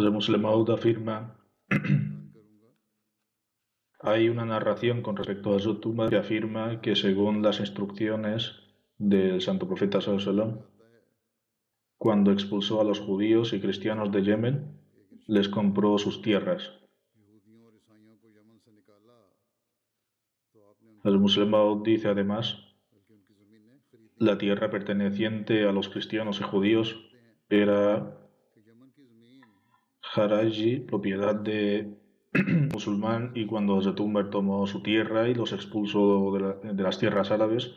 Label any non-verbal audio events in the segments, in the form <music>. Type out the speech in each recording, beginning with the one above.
Hazrat Muslim Maud afirma <clears throat> hay una narración con respecto a Umar que afirma que según las instrucciones del santo profeta Sallallahu cuando expulsó a los judíos y cristianos de Yemen, les compró sus tierras. El musulmán dice además, la tierra perteneciente a los cristianos y judíos era Haraji, propiedad de <clears throat> musulmán, y cuando Zetumber tomó su tierra y los expulsó de, de las tierras árabes,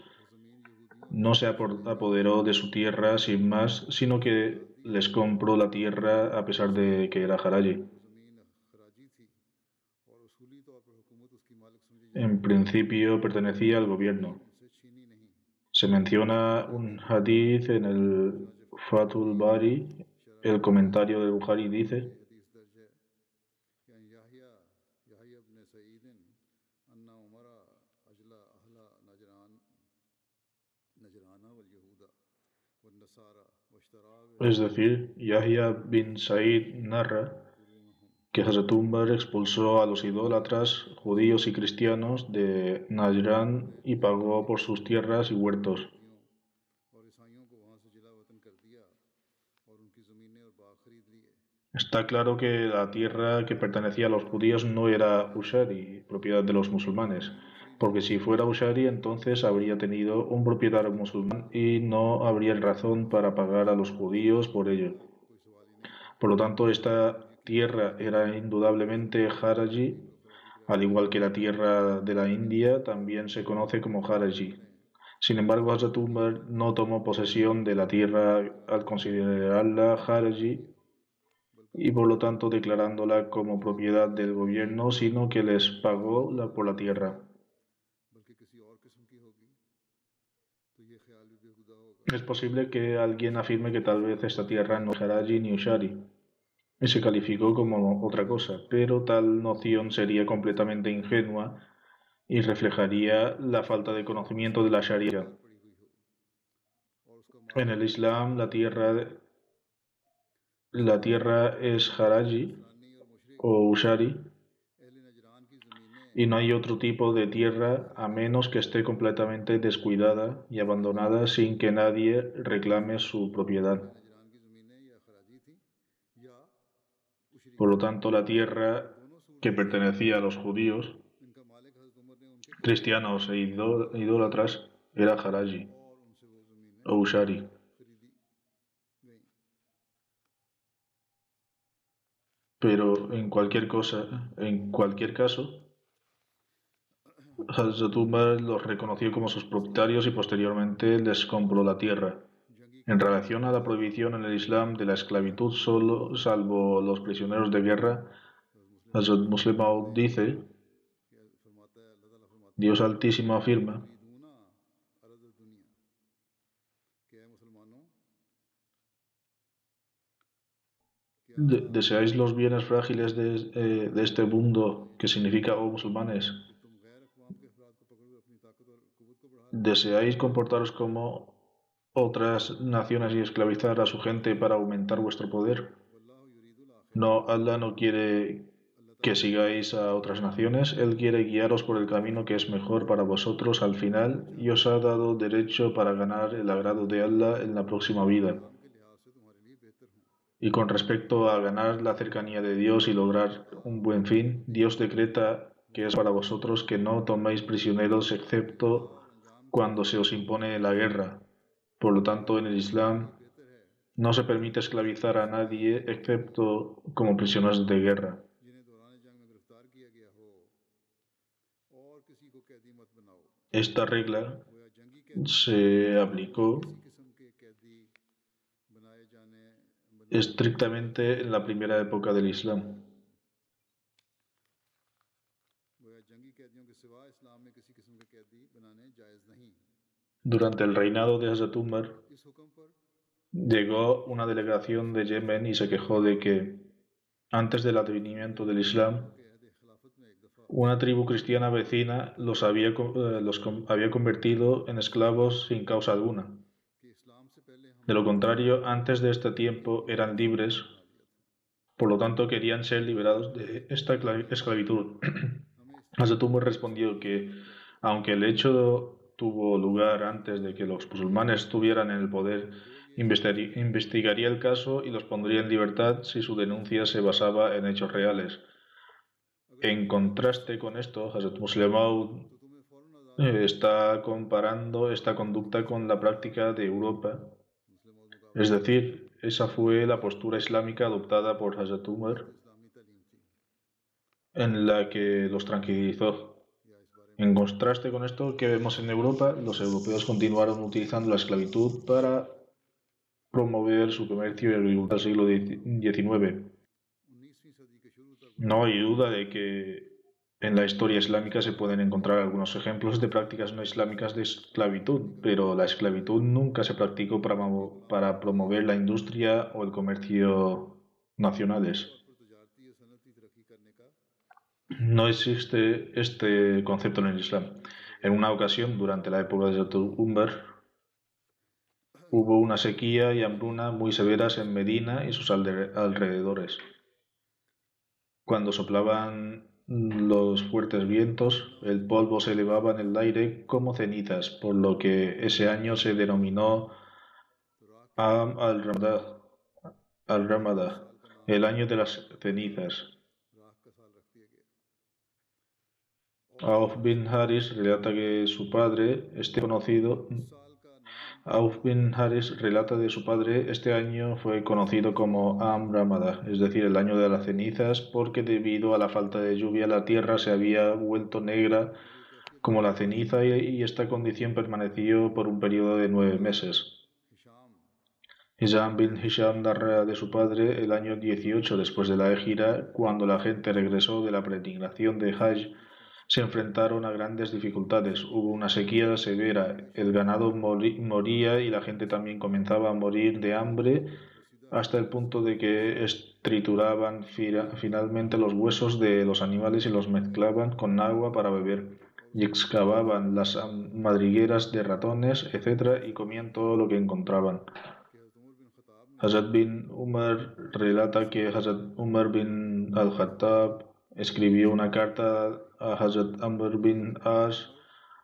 no se apoderó de su tierra sin más, sino que les compró la tierra a pesar de que era Haraji. En principio pertenecía al gobierno. Se menciona un hadith en el Fatul Bari, el comentario del Bukhari dice, es decir, Yahya bin Said narra que Hazrat Umar expulsó a los idólatras judíos y cristianos de Najran y pagó por sus tierras y huertos. Está claro que la tierra que pertenecía a los judíos no era Ushari, propiedad de los musulmanes, porque si fuera Ushari entonces habría tenido un propietario musulmán y no habría razón para pagar a los judíos por ello. Por lo tanto, esta tierra era indudablemente Haraji, al igual que la tierra de la India también se conoce como Haraji. Sin embargo, Hazrat Umar no tomó posesión de la tierra al considerarla Haraji y por lo tanto declarándola como propiedad del gobierno, sino que les pagó la- por la tierra. Es posible que alguien afirme que tal vez esta tierra no es Haraji ni Ushari. Y se calificó como otra cosa, pero tal noción sería completamente ingenua y reflejaría la falta de conocimiento de la Sharia. En el Islam, la tierra, la tierra es Haraji o Ushari y no hay otro tipo de tierra a menos que esté completamente descuidada y abandonada sin que nadie reclame su propiedad. Por lo tanto, la tierra que pertenecía a los judíos, cristianos e idó- idólatras era Haraji o Ushari. Pero en cualquier cosa, en cualquier caso, Hazrat Umar los reconoció como sus propietarios y posteriormente les compró la tierra. En relación a la prohibición en el Islam de la esclavitud solo, salvo los prisioneros de guerra, Hazrat Muslim Maud dice, Dios Altísimo afirma, De- ¿Deseáis los bienes frágiles de, eh, de este mundo, que significa, oh musulmanes? ¿Deseáis comportaros como otras naciones y esclavizar a su gente para aumentar vuestro poder? No, Allah no quiere que sigáis a otras naciones, Él quiere guiaros por el camino que es mejor para vosotros al final y os ha dado derecho para ganar el agrado de Allah en la próxima vida. Y con respecto a ganar la cercanía de Dios y lograr un buen fin, Dios decreta que es para vosotros que no toméis prisioneros excepto cuando se os impone la guerra. Por lo tanto, en el Islam no se permite esclavizar a nadie excepto como prisioneros de guerra. Esta regla se aplicó estrictamente en la primera época del Islam. Durante el reinado de Asatumbar llegó una delegación de Yemen y se quejó de que, antes del advenimiento del Islam, una tribu cristiana vecina los había, eh, los había convertido en esclavos sin causa alguna. De lo contrario, antes de este tiempo eran libres, por lo tanto querían ser liberados de esta esclavitud. <clears throat> Asatumbar respondió que, aunque el hecho tuvo lugar antes de que los musulmanes tuvieran el poder, investigaría el caso y los pondría en libertad si su denuncia se basaba en hechos reales. En contraste con esto, Hazrat Muslemau eh, está comparando esta conducta con la práctica de Europa. Es decir, esa fue la postura islámica adoptada por Hazrat Umar, en la que los tranquilizó. En contraste con esto que vemos en Europa, los europeos continuaron utilizando la esclavitud para promover su comercio y agricultura del siglo XIX. No hay duda de que en la historia islámica se pueden encontrar algunos ejemplos de prácticas no islámicas de esclavitud, pero la esclavitud nunca se practicó para promover la industria o el comercio nacionales. No existe este concepto en el Islam. En una ocasión, durante la época de Hazrat Umar, hubo una sequía y hambruna muy severas en Medina y sus alrededores. Cuando soplaban los fuertes vientos, el polvo se elevaba en el aire como cenizas, por lo que ese año se denominó Am al-Ramadah, al-Ramadah, el año de las cenizas. Auf bin Haris relata que su padre, este conocido, relata de su padre, este año fue conocido como Am Ramada, es decir, el año de las cenizas, porque debido a la falta de lluvia la tierra se había vuelto negra como la ceniza y, esta condición permaneció por un periodo de nueve meses. Hisham bin Hisham narra de su padre el año 18 después de la gira, cuando la gente regresó de la peregrinación de Hajj se enfrentaron a grandes dificultades. Hubo una sequía severa, el ganado moría y la gente también comenzaba a morir de hambre hasta el punto de que trituraban finalmente los huesos de los animales y los mezclaban con agua para beber y excavaban las madrigueras de ratones, etc., y comían todo lo que encontraban. Hazrat bin Umar relata que Hazrat Umar bin al-Khattab escribió una carta a Hazrat Amr bin Ash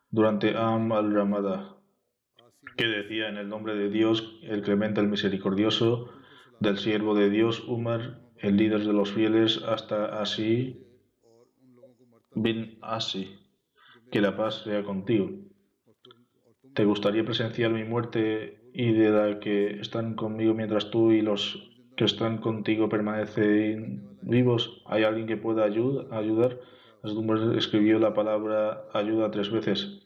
durante Am al-Ramada, que decía en el nombre de Dios, el clemente, el misericordioso, del siervo de Dios, Umar, el líder de los fieles, hasta Asi bin Asi, que la paz sea contigo. ¿Te gustaría presenciar mi muerte y de la que están conmigo mientras tú y los que están contigo permanecen vivos. ¿Hay alguien que pueda ayudar? Escribió la palabra ayuda tres veces.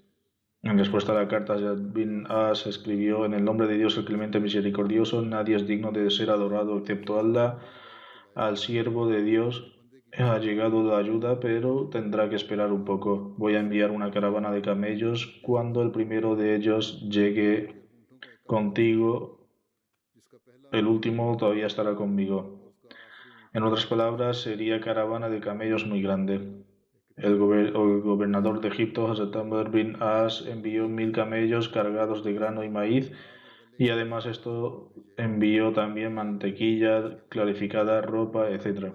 En respuesta a la carta, Yad bin As escribió: En el nombre de Dios, el clemente misericordioso, nadie es digno de ser adorado excepto Allah. Al siervo de Dios ha llegado la ayuda, pero tendrá que esperar un poco. Voy a enviar una caravana de camellos. Cuando el primero de ellos llegue contigo, el último todavía estará conmigo. En otras palabras, sería caravana de camellos muy grande. El, gobernador de Egipto, Hasetamber bin As, envió mil camellos cargados de grano y maíz, y además esto envió también mantequilla, clarificada, ropa, etc.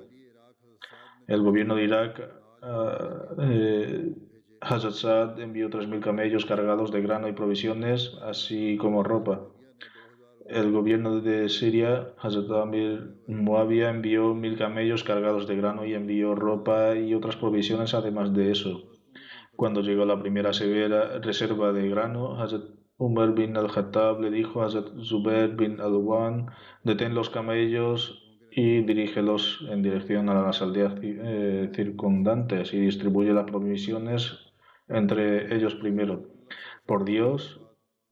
El gobierno de Irak, uh, eh, Hazrat envió 3.000 camellos cargados de grano y provisiones, así como ropa. El gobierno de Siria, Hazrat Amir Muawiyah, envió mil camellos cargados de grano y envió ropa y otras provisiones además de eso. Cuando llegó la primera severa reserva de grano, Hazrat Umar bin al-Khattab le dijo a Hazrat Zubair bin al-Wan, detén los camellos y dirígelos en dirección a las aldeas eh, circundantes y distribuye las provisiones entre ellos primero. Por Dios,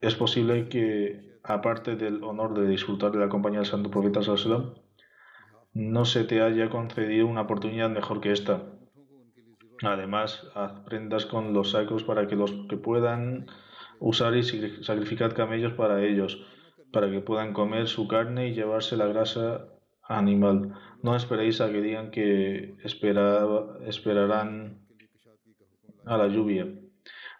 es posible que, aparte del honor de disfrutar de la compañía del Santo Profeta Sallallahu no se te haya concedido una oportunidad mejor que esta. Además, haz prendas con los sacos para que los que puedan usar y sacrificar camellos para ellos, para que puedan comer su carne y llevarse la grasa animal. No esperéis a que digan que esperarán a la lluvia.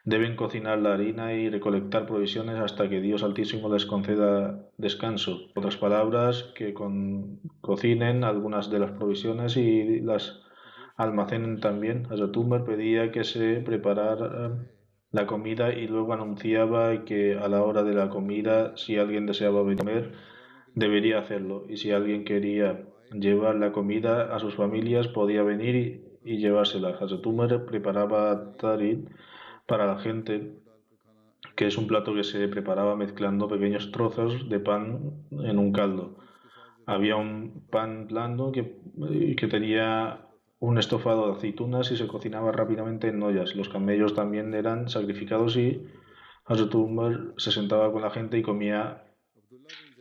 Deben cocinar la harina y recolectar provisiones hasta que Dios Altísimo les conceda descanso. Otras palabras, que cocinen algunas de las provisiones y las almacenen también. Azatumber pedía que se preparara la comida y luego anunciaba que a la hora de la comida, si alguien deseaba comer, debería hacerlo. Y si alguien quería llevar la comida a sus familias, podía venir y y llevársela. Hazatumar preparaba tarit para la gente, que es un plato que se preparaba mezclando pequeños trozos de pan en un caldo. Había un pan blando que, que tenía un estofado de aceitunas y se cocinaba rápidamente en ollas. Los camellos también eran sacrificados y Hazatumar se sentaba con la gente y comía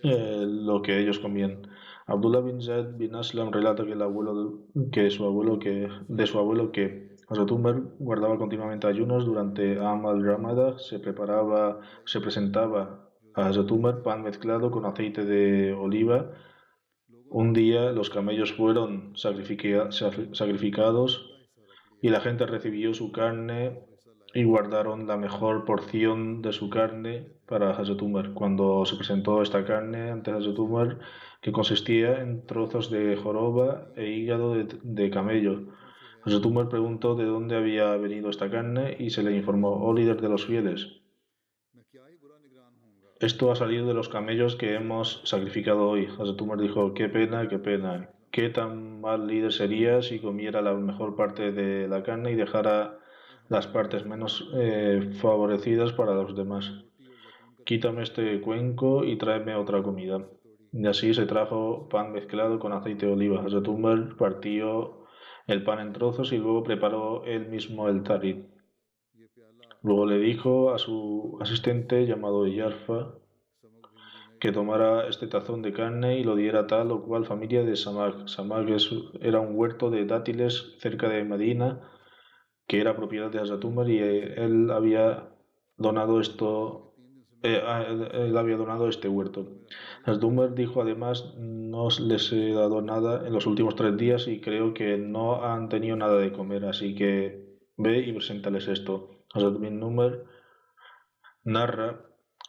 eh, lo que ellos comían. Abdullah bin Zaid bin Aslam relata que, el abuelo que su abuelo que, de su abuelo que Hazrat guardaba continuamente ayunos durante Amal Ramada, se preparaba, se presentaba a Hazrat pan mezclado con aceite de oliva. Un día los camellos fueron sacrificados y la gente recibió su carne y guardaron la mejor porción de su carne para Hazrat Cuando se presentó esta carne ante Hazrat que consistía en trozos de joroba e hígado de, camello. Hazrat preguntó de dónde había venido esta carne y se le informó, oh líder de los fieles, esto ha salido de los camellos que hemos sacrificado hoy. Hazrat dijo, qué pena, qué pena. Qué tan mal líder sería si comiera la mejor parte de la carne y dejara las partes menos eh, favorecidas para los demás. Quítame este cuenco y tráeme otra comida. Y así se trajo pan mezclado con aceite de oliva. Hazrat partió el pan en trozos y luego preparó él mismo el tarit. Luego le dijo a su asistente llamado Yarfa que tomara este tazón de carne y lo diera tal o cual familia de Samag. Samag era un huerto de dátiles cerca de Medina que era propiedad de Hazrat y él había donado esto eh, él había donado este huerto. Dummer dijo además, no les he dado nada en los últimos tres días y creo que no han tenido nada de comer, así que ve y preséntales esto. Nummer narra,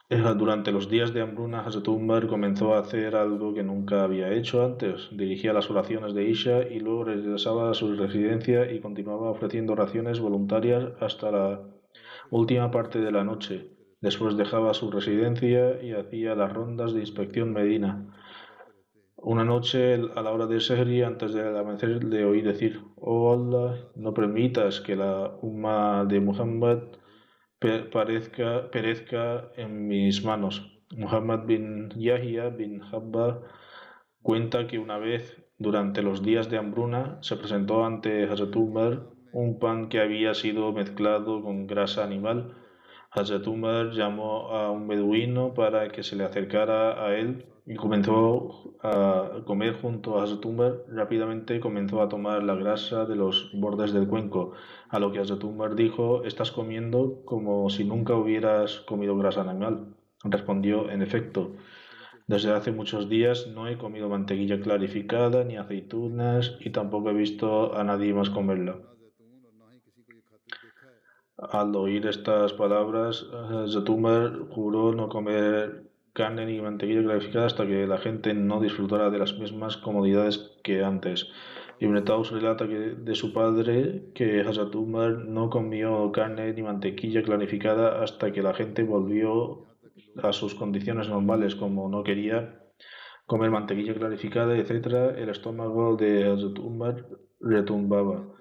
eh, durante los días de hambruna, Hazrat comenzó a hacer algo que nunca había hecho antes. Dirigía las oraciones de Isha y luego regresaba a su residencia y continuaba ofreciendo raciones voluntarias hasta la última parte de la noche. Después dejaba su residencia y hacía las rondas de inspección Medina. Una noche, a la hora de Sehri, antes de amanecer, le oí decir, Oh Allah, no permitas que la umma de Muhammad parezca, perezca en mis manos. Muhammad bin Yahya bin Habba cuenta que una vez, durante los días de hambruna, se presentó ante Hazrat un pan que había sido mezclado con grasa animal Hazrat llamó a un beduino para que se le acercara a él y comenzó a comer junto a Hazrat Umar. Rápidamente comenzó a tomar la grasa de los bordes del cuenco, a lo que Hazrat dijo, estás comiendo como si nunca hubieras comido grasa animal. Respondió, en efecto, Desde hace muchos días no he comido mantequilla clarificada ni aceitunas y tampoco he visto a nadie más comerla. Al oír estas palabras, Zatumar juró no comer carne ni mantequilla clarificada hasta que la gente no disfrutara de las mismas comodidades que antes. Ibn Taus relata que de su padre que Hazrat Umar no comió carne ni mantequilla clarificada hasta que la gente volvió a sus condiciones normales, como no quería comer mantequilla clarificada, etc., el estómago de Hazrat Umar retumbaba.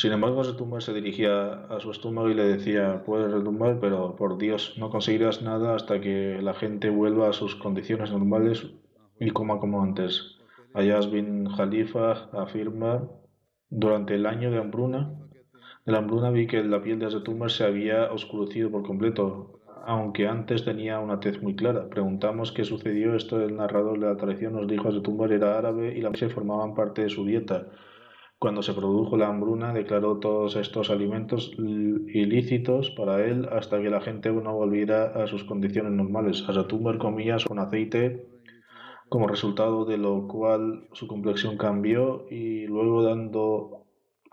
Sin embargo, Hazrat Umar se dirigía a su estómago y le decía, puedes retumbar, pero por Dios, no conseguirás nada hasta que la gente vuelva a sus condiciones normales y coma como antes. Ayaz bin Khalifa afirma, durante el año de hambruna, de la hambruna vi que la piel de Hazrat Umar se había oscurecido por completo, aunque antes tenía una tez muy clara. Preguntamos qué sucedió. Esto el narrador de la tradición nos dijo que tumbar era árabe y la se formaban parte de su dieta. Cuando se produjo la hambruna, declaró todos estos alimentos ilícitos para él hasta que la gente no volviera a sus condiciones normales. Hasatumbar comía con aceite, como resultado de lo cual su complexión cambió y luego dando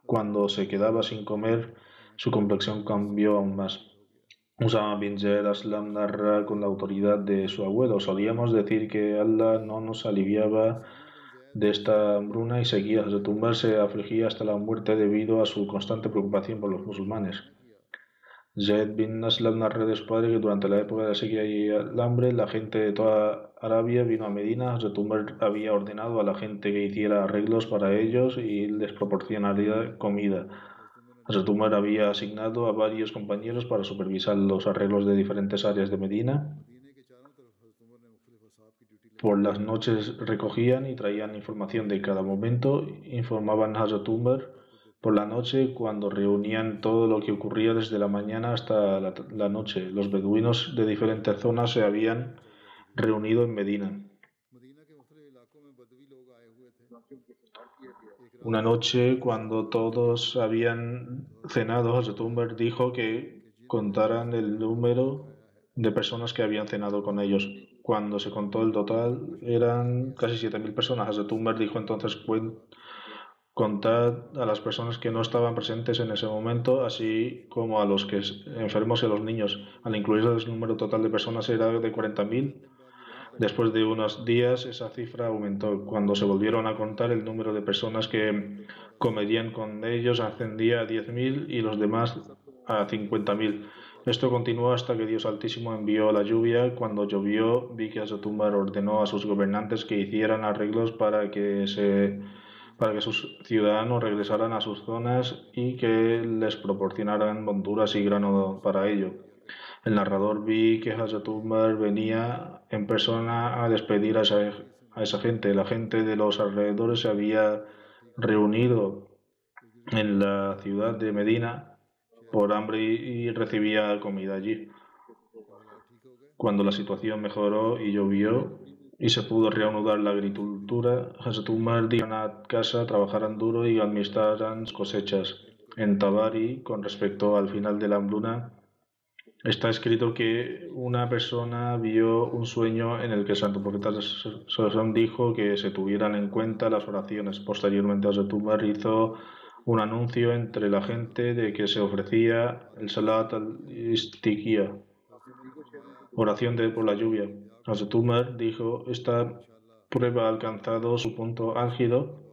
cuando se quedaba sin comer, su complexión cambió aún más. Usama bin Zaid Aslam narra con la autoridad de su abuelo. Solíamos decir que Allah no nos aliviaba de esta hambruna y seguía de tumbarse, afligía hasta la muerte debido a su constante preocupación por los musulmanes. Zaid bin Aslam narra de su padre que durante la época de la sequía y el hambre, la gente de toda Arabia vino a Medina. Hazrat había ordenado a la gente que hiciera arreglos para ellos y les proporcionaría comida. Umar había asignado a varios compañeros para supervisar los arreglos de diferentes áreas de Medina. Por las noches recogían y traían información de cada momento, informaban a Umar por la noche cuando reunían todo lo que ocurría desde la mañana hasta la, la noche. Los beduinos de diferentes zonas se habían reunido en Medina. Una noche, cuando todos habían cenado, Tumber dijo que contaran el número de personas que habían cenado con ellos. Cuando se contó el total, eran casi 7.000 personas. Tumber dijo entonces, contad a las personas que no estaban presentes en ese momento, así como a los que enfermos y a los niños. Al incluir el número total de personas era de 40.000 Después de unos días esa cifra aumentó. Cuando se volvieron a contar el número de personas que comerían con ellos ascendía a 10.000 y los demás a 50.000. Esto continuó hasta que Dios Altísimo envió la lluvia. Cuando llovió, vi que Asatumbar ordenó a sus gobernantes que hicieran arreglos para que, se, para que sus ciudadanos regresaran a sus zonas y que les proporcionaran monturas y grano para ello. El narrador vi que Hazrat venía en persona a despedir a esa, gente. La gente de los alrededores se había reunido en la ciudad de Medina por hambre y, recibía comida allí. Cuando la situación mejoró y llovió y se pudo reanudar la agricultura, Hazrat Umar dijo a casa trabajaran duro y administraran cosechas. En Tabari, con respecto al final de la hambruna, está escrito que una persona vio un sueño en el que el santo profeta Salomón dijo que se tuvieran en cuenta las oraciones. Posteriormente, Azetumar hizo un anuncio entre la gente de que se ofrecía el Salat al-Istiqia, oración de, por la lluvia. Azetumar dijo, esta prueba ha alcanzado su punto álgido,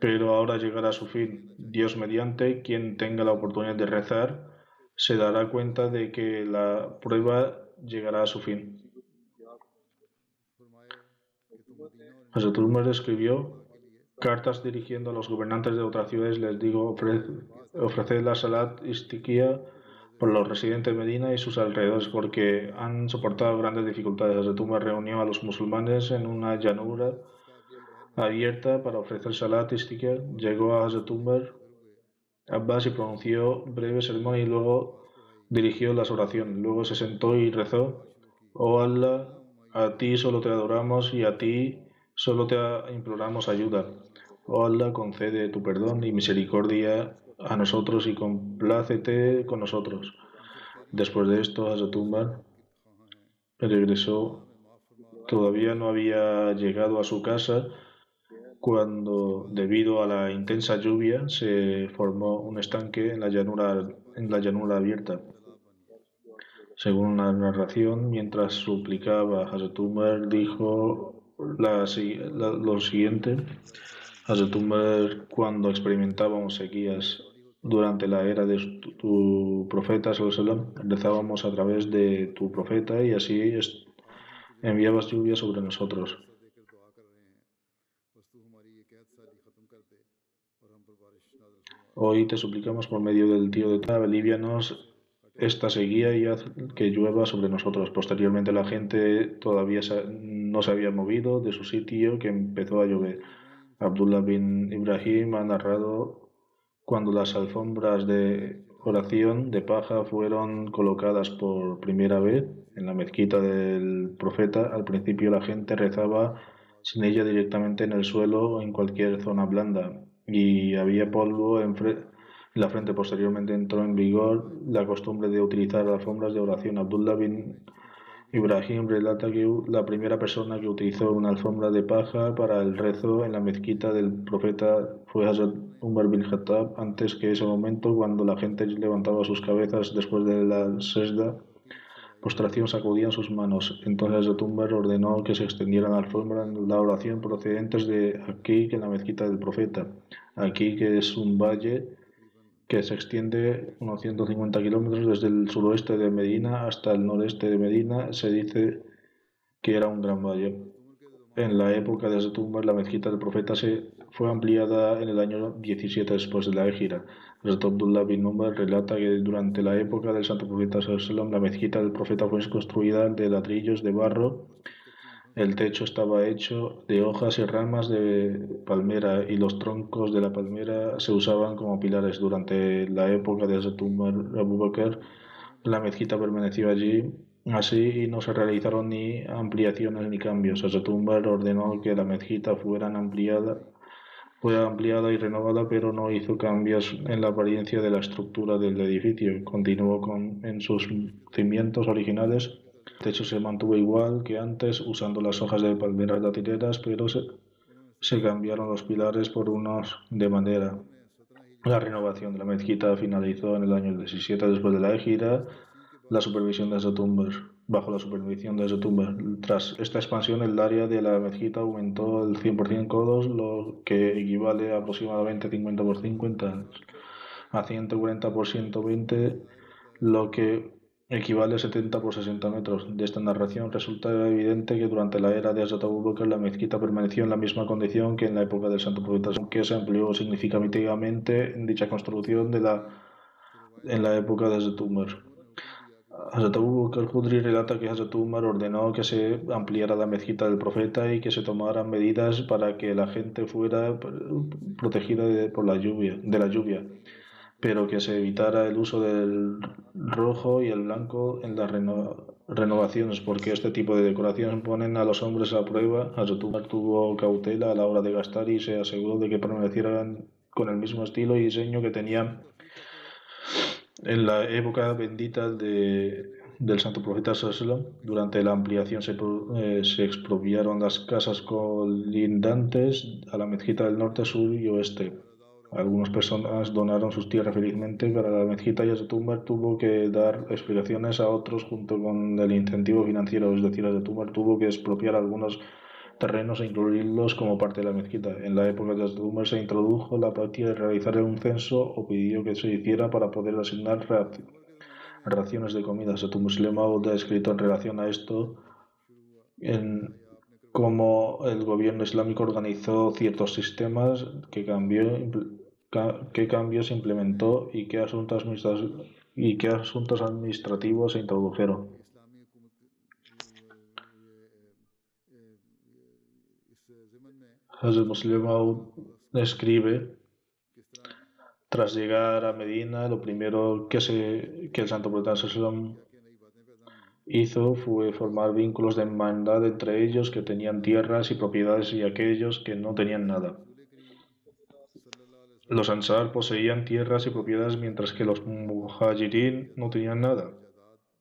pero ahora llegará a su fin. Dios mediante, quien tenga la oportunidad de rezar, se dará cuenta de que la prueba llegará a su fin. Hazrat escribió cartas dirigiendo a los gobernantes de otras ciudades. Les digo, ofreced la salat istiquía por los residentes de Medina y sus alrededores porque han soportado grandes dificultades. Hazrat reunió a los musulmanes en una llanura abierta para ofrecer salat istiquía. Llegó a Hazrat Abbas y pronunció breve sermón y luego dirigió las oraciones. Luego se sentó y rezó, Oh Allah, a ti solo te adoramos y a ti solo te imploramos ayuda. Oh Allah, concede tu perdón y misericordia a nosotros y complácete con nosotros. Después de esto, Hazrat regresó todavía no había llegado a su casa cuando, debido a la intensa lluvia, se formó un estanque en la llanura, en la llanura abierta. Según una narración, mientras suplicaba, Hazrat Umar dijo lo siguiente. Hazrat Umar, cuando experimentábamos sequías durante la era de tu, profeta, rezábamos a través de tu profeta y así enviabas lluvia sobre nosotros. Hoy te suplicamos por medio del tío de Tab, alivianos esta seguía y haz que llueva sobre nosotros. Posteriormente la gente todavía no se había movido de su sitio que empezó a llover. Abdullah bin Ibrahim ha narrado cuando las alfombras de oración de paja fueron colocadas por primera vez en la mezquita del profeta, al principio la gente rezaba sin ella directamente en el suelo o en cualquier zona blanda y había polvo en, la frente posteriormente entró en vigor la costumbre de utilizar alfombras de oración. Abdullah bin Ibrahim relata que la primera persona que utilizó una alfombra de paja para el rezo en la mezquita del profeta fue Hazrat Umar bin Khattab. Antes que ese momento, cuando la gente levantaba sus cabezas después de la sesda, postración sacudían sus manos. Entonces Hazrat Umar ordenó que se extendieran alfombras en la oración procedentes de aquí, que en la mezquita del profeta. Aquí, que es un valle que se extiende unos 150 kilómetros desde el suroeste de Medina hasta el noreste de Medina. Se dice que era un gran valle. En la época de Zetumbar, la mezquita del profeta se fue ampliada en el año 17 después de la Égira. Abdullah bin Umar relata que durante la época del santo profeta la mezquita del profeta fue construida de ladrillos de barro el techo estaba hecho de hojas y ramas de palmera y los troncos de la palmera se usaban como pilares. Durante la época de Abu Bakr, la mezquita permaneció allí así y no se realizaron ni ampliaciones ni cambios. Hazrat ordenó que la mezquita fuera ampliada, fuera ampliada y renovada, pero no hizo cambios en la apariencia de la estructura del edificio. Continuó con, en sus cimientos originales el techo se mantuvo igual que antes, usando las hojas de palmeras latineras, pero se, cambiaron los pilares por unos de madera. La renovación de la mezquita finalizó en el año 17 después de la gira, la supervisión de Zotumber. Bajo la supervisión de Zotumber. Tras esta expansión, el área de la mezquita aumentó el 100% codos, lo que equivale a aproximadamente 50 por 50 a 140 por 120, lo que equivale a 70 por 60 metros. De esta narración resulta evidente que durante la era de Hazrat Abu la mezquita permaneció en la misma condición que en la época del Santo Profeta, aunque se amplió significativamente en dicha construcción de la, en la época de Hazrat Umar. Hazrat Abu Bakr relata que Hazrat Umar ordenó que se ampliara la mezquita del profeta y que se tomaran medidas para que la gente fuera protegida por la lluvia, de la lluvia pero que se evitara el uso del rojo y el blanco en las renovaciones, porque este tipo de decoraciones ponen a los hombres a prueba. Azotumar tuvo cautela a la hora de gastar y se aseguró de que permanecieran con el mismo estilo y diseño que tenían en la época bendita de, del santo profeta Sallam. Durante la ampliación se, eh, se expropiaron las casas colindantes a la mezquita del norte, sur y oeste algunas personas donaron sus tierras felizmente para la mezquita y Azetumbar tuvo que dar explicaciones a otros junto con el incentivo financiero, es decir, Azetumbar tuvo que expropiar algunos terrenos e incluirlos como parte de la mezquita. En la época de Azetumbar se introdujo la práctica de realizar un censo o pidió que se hiciera para poder asignar raciones de comida. Azetumbar Maud ha escrito en relación a esto en cómo el gobierno islámico organizó ciertos sistemas que cambió qué cambios se implementó y qué asuntos, y qué asuntos administrativos se introdujeron. Hazrat Muslim escribe, tras llegar a Medina, lo primero que, se, que el santo profeta hizo fue formar vínculos de hermandad entre ellos que tenían tierras y propiedades y aquellos que no tenían nada. Los Ansar poseían tierras y propiedades mientras que los Muhajirin no tenían nada.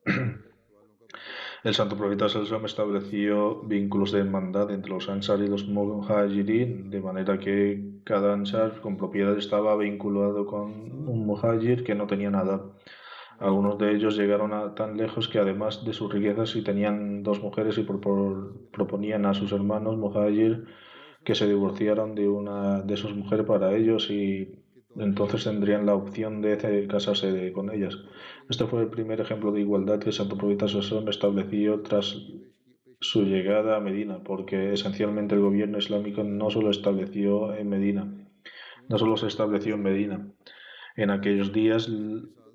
<clears throat> El santo profeta Sallam estableció vínculos de hermandad entre los Ansar y los Muhajirin, de manera que cada Ansar con propiedad estaba vinculado con un Muhajir que no tenía nada. Algunos de ellos llegaron a tan lejos que además de sus riquezas, si tenían dos mujeres y proponían a sus hermanos Muhajir que se divorciaran de una de sus mujeres para ellos y entonces tendrían la opción de casarse con ellas. Este fue el primer ejemplo de igualdad que Santo Profeta Sosón estableció tras su llegada a Medina, porque esencialmente el gobierno islámico no solo estableció en Medina, no solo se estableció en Medina. En aquellos días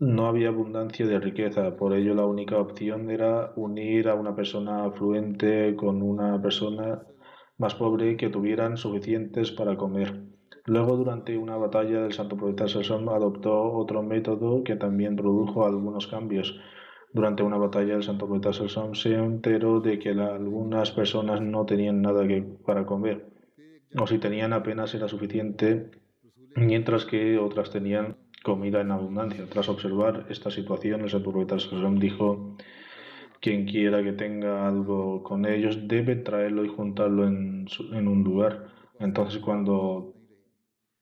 no había abundancia de riqueza, por ello la única opción era unir a una persona afluente con una persona más pobre que tuvieran suficientes para comer. Luego, durante una batalla, el santo profeta Sassón adoptó otro método que también produjo algunos cambios. Durante una batalla, el santo profeta Sassón se enteró de que algunas personas no tenían nada que, para comer, o si tenían apenas era suficiente, mientras que otras tenían comida en abundancia. Tras observar esta situación, el santo profeta Sassón dijo quien quiera que tenga algo con ellos debe traerlo y juntarlo en, en un lugar. Entonces cuando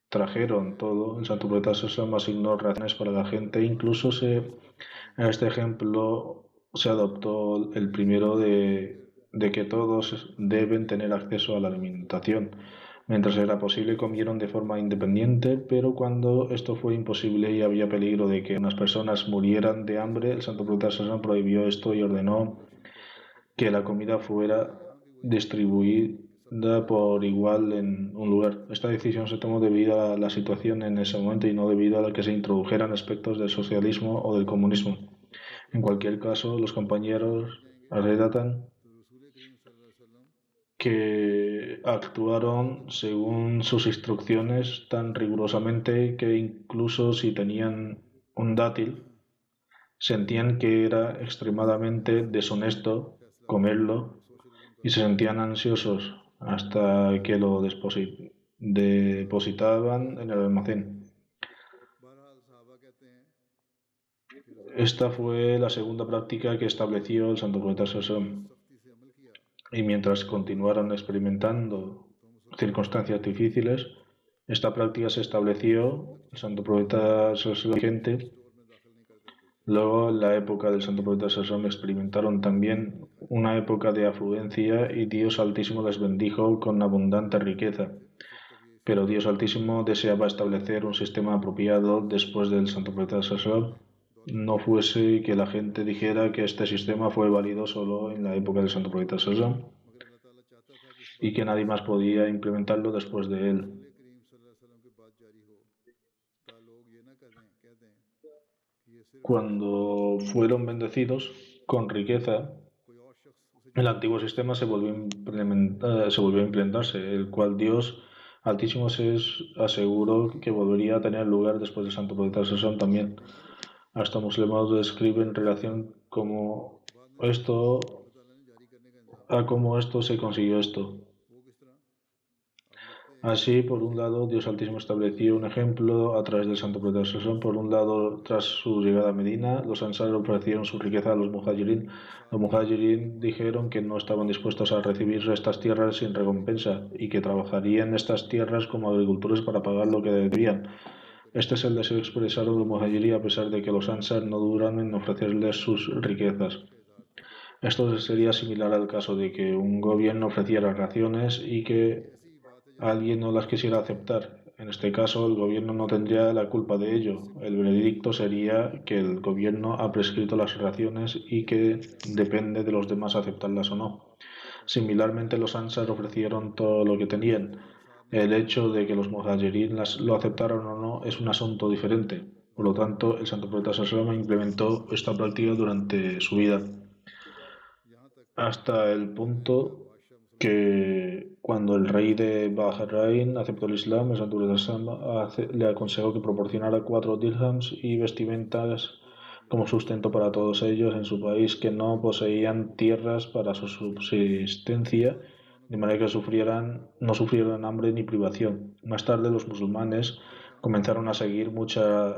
trajeron todo, el santo profeta Sosam asignó razones para la gente. Incluso en este ejemplo se adoptó el primero de que todos deben tener acceso a la alimentación. Mientras era posible, comieron de forma independiente, pero cuando esto fue imposible y había peligro de que unas personas murieran de hambre, el santo profeta prohibió esto y ordenó que la comida fuera distribuida por igual en un lugar. Esta decisión se tomó debido a la situación en ese momento y no debido a que se introdujeran aspectos del socialismo o del comunismo. En cualquier caso, los compañeros relatan que actuaron según sus instrucciones tan rigurosamente que incluso si tenían un dátil, sentían que era extremadamente deshonesto comerlo y se sentían ansiosos hasta que lo depositaban en el almacén. Esta fue la segunda práctica que estableció el Santo Profeta y mientras continuaron experimentando circunstancias difíciles, esta práctica se estableció, el santo profeta vigente. Luego, en la época del santo profeta Sasón, experimentaron también una época de afluencia y Dios Altísimo les bendijo con abundante riqueza. Pero Dios Altísimo deseaba establecer un sistema apropiado después del santo profeta Sasón no fuese que la gente dijera que este sistema fue válido solo en la época del santo profeta Sazam y que nadie más podía implementarlo después de él. Cuando fueron bendecidos con riqueza, el antiguo sistema se volvió, a implementarse, el cual Dios Altísimo se aseguró que volvería a tener lugar después del santo profeta Sazam también. Hasta musulmanes describen en relación como esto a cómo esto se consiguió esto. Así, por un lado, Dios Altísimo estableció un ejemplo a través del Santo Profeta Por un lado, tras su llegada a Medina, los Ansar ofrecieron su riqueza a los Muhajirin. Los Muhajirin dijeron que no estaban dispuestos a recibir estas tierras sin recompensa y que trabajarían estas tierras como agricultores para pagar lo que debían. Este es el deseo expresado de Muhajirí a pesar de que los Ansar no duran en ofrecerles sus riquezas. Esto sería similar al caso de que un gobierno ofreciera raciones y que alguien no las quisiera aceptar. En este caso, el gobierno no tendría la culpa de ello. El veredicto sería que el gobierno ha prescrito las raciones y que depende de los demás aceptarlas o no. Similarmente, los Ansar ofrecieron todo lo que tenían el hecho de que los muhajirin lo aceptaron o no es un asunto diferente. Por lo tanto, el santo profeta Salama implementó esta práctica durante su vida hasta el punto que cuando el rey de Bahrain aceptó el Islam, el santo profeta le aconsejó que proporcionara cuatro dirhams y vestimentas como sustento para todos ellos en su país que no poseían tierras para su subsistencia de manera que sufrieran, no sufrieran hambre ni privación. Más tarde los musulmanes comenzaron a seguir mucha,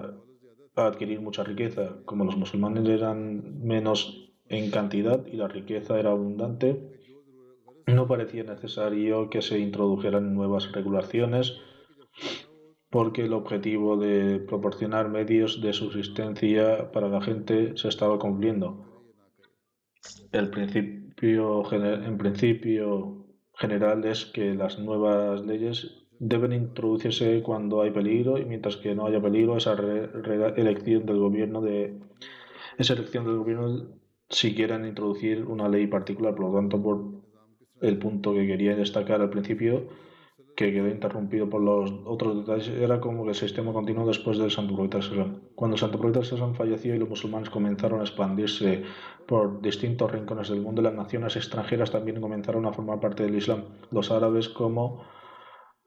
a adquirir mucha riqueza. Como los musulmanes eran menos en cantidad y la riqueza era abundante, no parecía necesario que se introdujeran nuevas regulaciones porque el objetivo de proporcionar medios de subsistencia para la gente se estaba cumpliendo. El principio, en principio general es que las nuevas leyes deben introducirse cuando hay peligro y mientras que no haya peligro esa elección del gobierno de esa elección del gobierno si quieren introducir una ley particular por lo tanto por el punto que quería destacar al principio que quedó interrumpido por los otros detalles era como el sistema continuó después del Santo Profeta Sesam. Cuando el Santo Profeta Sesam falleció y los musulmanes comenzaron a expandirse por distintos rincones del mundo, las naciones extranjeras también comenzaron a formar parte del Islam. Los árabes como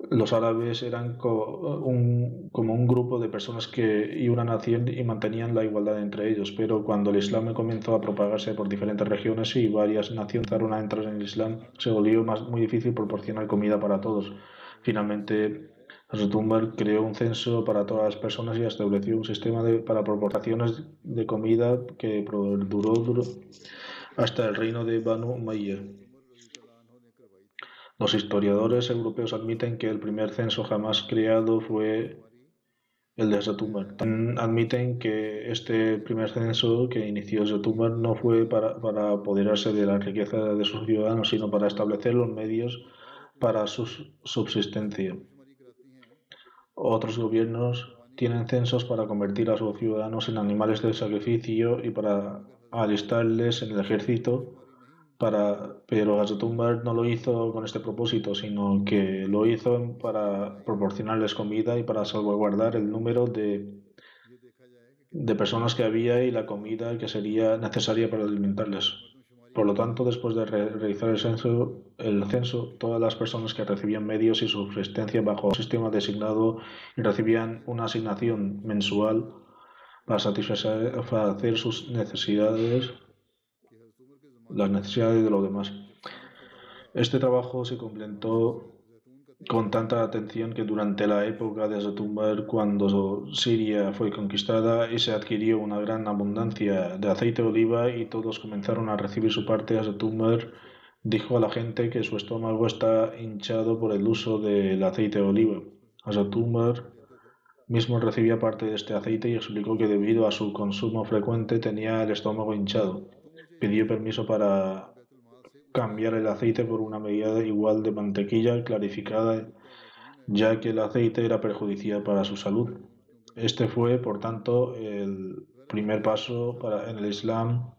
los árabes eran un, como un grupo de personas que y una nación y mantenían la igualdad entre ellos, pero cuando el Islam comenzó a propagarse por diferentes regiones y varias naciones empezaron a entrar en el Islam, se volvió más, muy difícil proporcionar comida para todos. Finalmente, Zotumbar creó un censo para todas las personas y estableció un sistema de, para proporciones de comida que duró, hasta el reino de Banu Umayyah. Los historiadores europeos admiten que el primer censo jamás creado fue el de Zotumbar. Admiten que este primer censo que inició Zotumbar no fue para, para apoderarse de la riqueza de sus ciudadanos, sino para establecer los medios para su subsistencia. Otros gobiernos tienen censos para convertir a sus ciudadanos en animales de sacrificio y para alistarles en el ejército, para, pero Gazatumbar no lo hizo con este propósito, sino que lo hizo para proporcionarles comida y para salvaguardar el número de, de personas que había y la comida que sería necesaria para alimentarles. Por lo tanto, después de realizar el censo, el censo, todas las personas que recibían medios y subsistencia bajo el sistema designado recibían una asignación mensual para satisfacer sus necesidades, las necesidades de los demás. Este trabajo se completó con tanta atención que durante la época de Zatumbar, cuando Siria fue conquistada y se adquirió una gran abundancia de aceite de oliva y todos comenzaron a recibir su parte, Zatumbar dijo a la gente que su estómago está hinchado por el uso del aceite de oliva. Zatumbar mismo recibía parte de este aceite y explicó que debido a su consumo frecuente tenía el estómago hinchado. Pidió permiso para cambiar el aceite por una medida igual de mantequilla clarificada, ya que el aceite era perjudicial para su salud. Este fue, por tanto, el primer paso para, en el Islam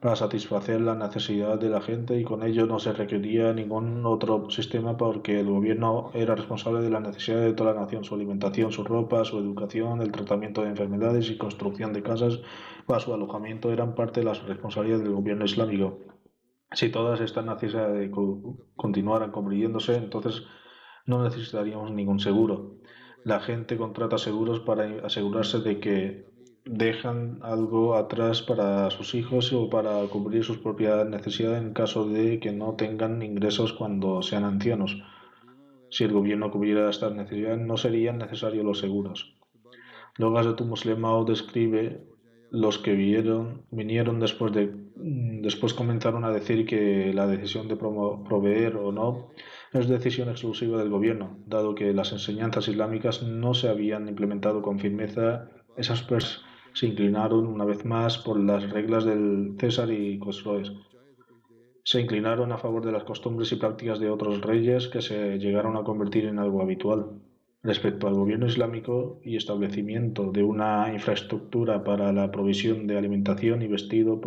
para satisfacer la necesidad de la gente y con ello no se requería ningún otro sistema porque el gobierno era responsable de la necesidad de toda la nación, su alimentación, su ropa, su educación, el tratamiento de enfermedades y construcción de casas para su alojamiento eran parte de las responsabilidades del gobierno islámico. Si todas estas necesidades continuaran convirtiéndose, entonces no necesitaríamos ningún seguro. La gente contrata seguros para asegurarse de que dejan algo atrás para sus hijos o para cubrir sus propias necesidades en caso de que no tengan ingresos cuando sean ancianos. Si el gobierno cubriera estas necesidades, no serían necesarios los seguros. Luego, tu Muslimao describe los que vieron, vinieron después de mm, después comenzaron a decir que la decisión de proveer o no es decisión exclusiva del gobierno, dado que las enseñanzas islámicas no se habían implementado con firmeza, esas personas se inclinaron una vez más por las reglas del César y Cosroes. Se inclinaron a favor de las costumbres y prácticas de otros reyes que se llegaron a convertir en algo habitual respecto al gobierno islámico y establecimiento de una infraestructura para la provisión de alimentación y vestido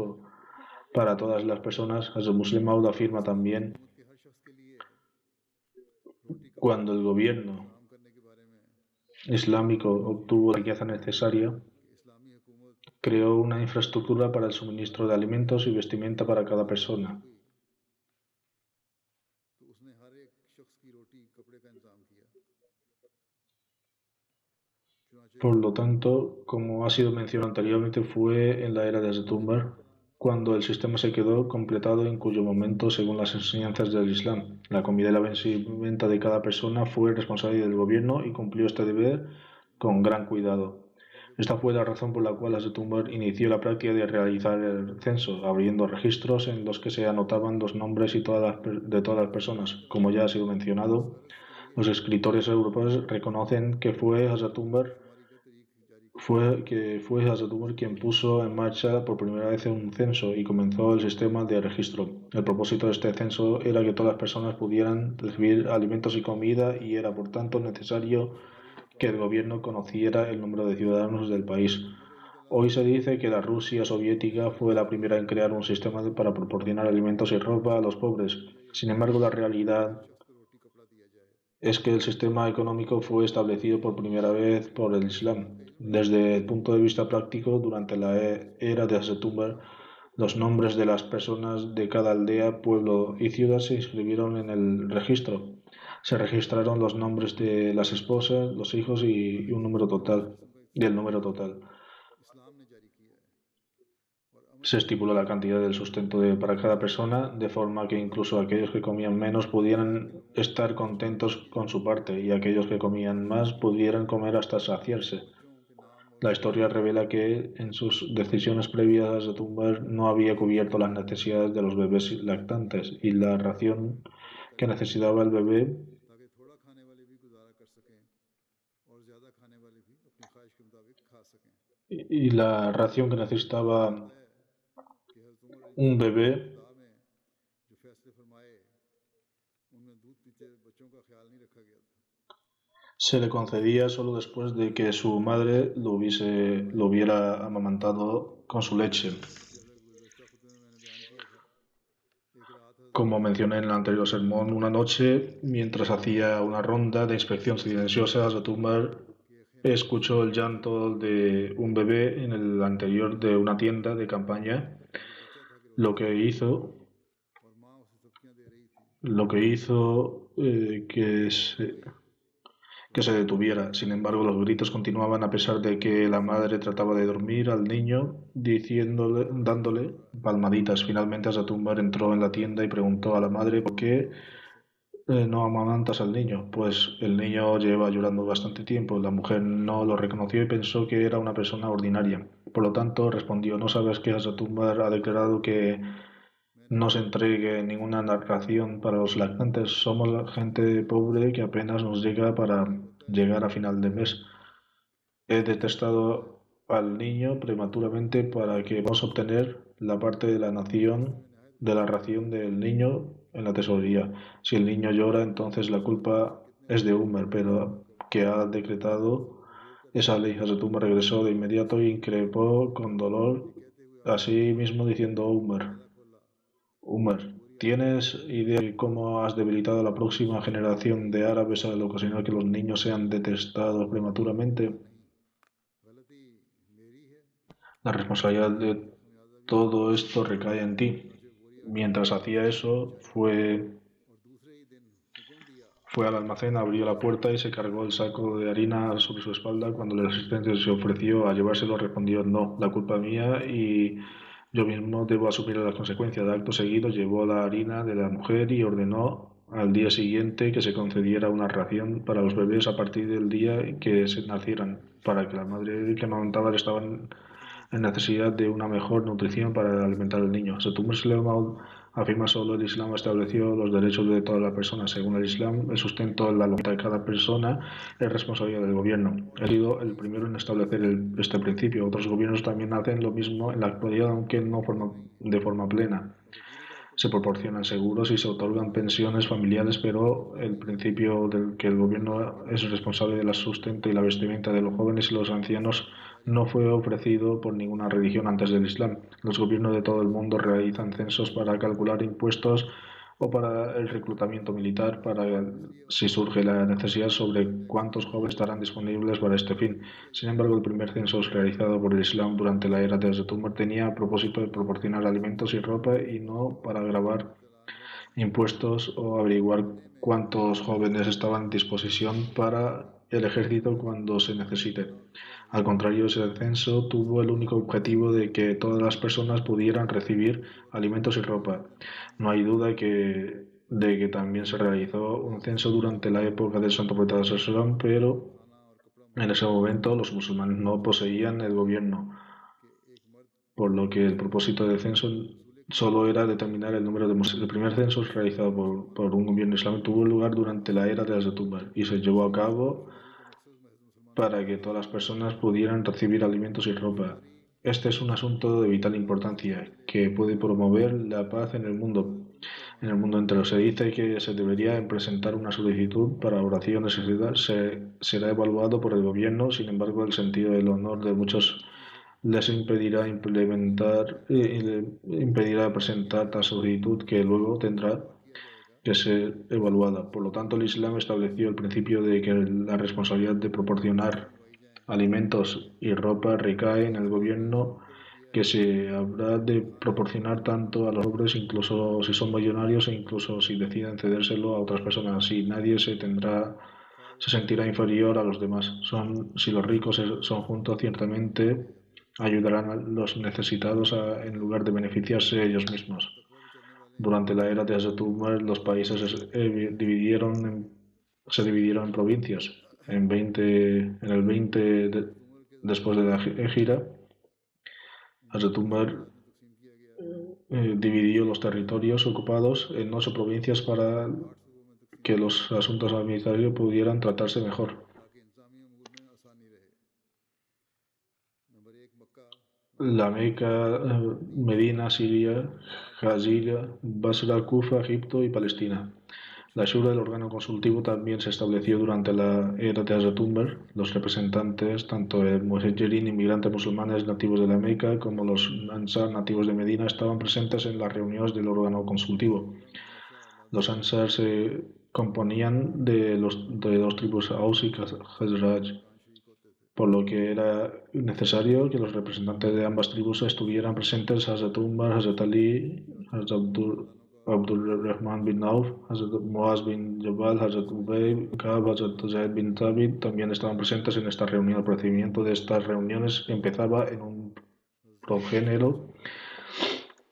para todas las personas, el Muslim Maud afirma también cuando el gobierno islámico obtuvo la riqueza necesaria, creó una infraestructura para el suministro de alimentos y vestimenta para cada persona. Por lo tanto, como ha sido mencionado anteriormente, fue en la era de Zetumbar cuando el sistema se quedó completado en cuyo momento, según las enseñanzas del Islam, la comida y la vestimenta de cada persona fue responsabilidad del gobierno y cumplió este deber con gran cuidado. Esta fue la razón por la cual Asetumber inició la práctica de realizar el censo, abriendo registros en los que se anotaban los nombres y todas de todas las personas. Como ya ha sido mencionado, los escritores europeos reconocen que fue Asetumber fue que fue quien puso en marcha por primera vez un censo y comenzó el sistema de registro. El propósito de este censo era que todas las personas pudieran recibir alimentos y comida y era por tanto necesario que el gobierno conociera el número de ciudadanos del país. Hoy se dice que la Rusia soviética fue la primera en crear un sistema para proporcionar alimentos y ropa a los pobres. Sin embargo, la realidad es que el sistema económico fue establecido por primera vez por el Islam. Desde el punto de vista práctico, durante la e-, era de Asetumber, los nombres de las personas de cada aldea, pueblo y ciudad se inscribieron en el registro se registraron los nombres de las esposas, los hijos y, un número total, y el número total. Se estipuló la cantidad del sustento para cada persona, de forma que incluso aquellos que comían menos pudieran estar contentos con su parte y aquellos que comían más pudieran comer hasta saciarse. La historia revela que en sus decisiones previas a Tumber no había cubierto las necesidades de los bebés lactantes y la ración que necesitaba el bebé y la ración que necesitaba un bebé se le concedía solo después de que su madre lo, hubiese, lo hubiera amamantado con su leche. Como mencioné en el anterior sermón, una noche, mientras hacía una ronda de inspección silenciosa, Zatumbar escuchó el llanto de un bebé en el anterior de una tienda de campaña. Lo que hizo, lo que hizo eh, que se que se detuviera. Sin embargo, los gritos continuaban a pesar de que la madre trataba de dormir al niño, diciéndole, dándole palmaditas. Finalmente, Asatumbar entró en la tienda y preguntó a la madre por qué eh, no amamantas al niño. Pues el niño lleva llorando bastante tiempo. La mujer no lo reconoció y pensó que era una persona ordinaria. Por lo tanto, respondió, ¿no sabes que Asatumbar ha declarado que no se entregue ninguna narración para los lactantes. Somos la gente pobre que apenas nos llega para llegar a final de mes. He detestado al niño prematuramente para que vamos a obtener la parte de la nación de la ración del niño en la tesorería. Si el niño llora, entonces la culpa es de Humer, pero que ha decretado esa ley. Hasetumba regresó de inmediato y increpó con dolor, así mismo diciendo Humer. Umar, ¿tienes idea de cómo has debilitado a la próxima generación de árabes al ocasionar que los niños sean detestados prematuramente? La responsabilidad de todo esto recae en ti. Mientras hacía eso, fue fue al almacén, abrió la puerta y se cargó el saco de harina sobre su espalda. Cuando el asistente se ofreció a llevárselo, respondió no, la culpa mía y yo mismo debo asumir las consecuencias. De acto seguido llevó la harina de la mujer y ordenó al día siguiente que se concediera una ración para los bebés a partir del día que se nacieran, para que la madre que amamantaban estaban en necesidad de una mejor nutrición para alimentar al niño. Satumr afirma solo el Islam estableció los derechos de todas las personas. Según el Islam, el sustento de la vida de cada persona es responsabilidad del gobierno. He sido el primero en establecer este principio. Otros gobiernos también hacen lo mismo en la actualidad, aunque no de forma plena. Se proporcionan seguros y se otorgan pensiones familiares, pero el principio del que el gobierno es responsable de la sustento y la vestimenta de los jóvenes y los ancianos no fue ofrecido por ninguna religión antes del Islam. Los gobiernos de todo el mundo realizan censos para calcular impuestos o para el reclutamiento militar, para si surge la necesidad sobre cuántos jóvenes estarán disponibles para este fin. Sin embargo, el primer censo realizado por el Islam durante la era de Azetumar tenía a propósito de proporcionar alimentos y ropa y no para grabar impuestos o averiguar cuántos jóvenes estaban en disposición para el ejército cuando se necesite. Al contrario, ese censo tuvo el único objetivo de que todas las personas pudieran recibir alimentos y ropa. No hay duda de que también se realizó un censo durante la época del Santo Profeta Salom, pero En ese momento los musulmanes no poseían el gobierno, por lo que el propósito del censo solo era determinar el número de musulmanes. El primer censo realizado por, un gobierno islámico tuvo lugar durante la era de Hazrat Umar y se llevó a cabo para que todas las personas pudieran recibir alimentos y ropa. Este es un asunto de vital importancia que puede promover la paz en el mundo. En el mundo entero se dice que se debería presentar una solicitud para oración necesidad. Se, será evaluado por el gobierno, sin embargo, el sentido del honor de muchos les impedirá implementar, eh, impedirá presentar la solicitud que luego tendrá que ser evaluada. Por lo tanto, el Islam estableció el principio de que la responsabilidad de proporcionar alimentos y ropa recae en el gobierno que se habrá de proporcionar tanto a los pobres, incluso si son millonarios e incluso si deciden cedérselo a otras personas. Así nadie se tendrá se sentirá inferior a los demás. Son, si los ricos son juntos, ciertamente ayudarán a los necesitados en lugar de beneficiarse ellos mismos. Durante la era de Hazrat los países eh, dividieron se dividieron en provincias en, 20, en el 20 después de la gira, Azetumbar eh, dividió los territorios ocupados en ocho provincias para que los asuntos administrativos pudieran tratarse mejor. La Meca, eh, Medina, Siria, Jazira, Basra, Kufa, Egipto y Palestina. La Shura, el órgano consultivo, también se estableció durante la era de Hazrat Los representantes, tanto de muhajirin, inmigrantes musulmanes nativos de la Meca, como los Ansar nativos de Medina, estaban presentes en las reuniones del órgano consultivo. Los Ansar se componían de, los, de dos tribus Aus y por lo que era necesario que los representantes de ambas tribus estuvieran presentes Hazrat Umar, Hazrat Ali, Hazrat Abdul Rahman bin Auf, Hazrat Muaz bin Jabal, Hazrat Ubay, Kab, Hazrat Zaid bin Tabid también estaban presentes en esta reunión. El procedimiento de estas reuniones empezaba en un progénero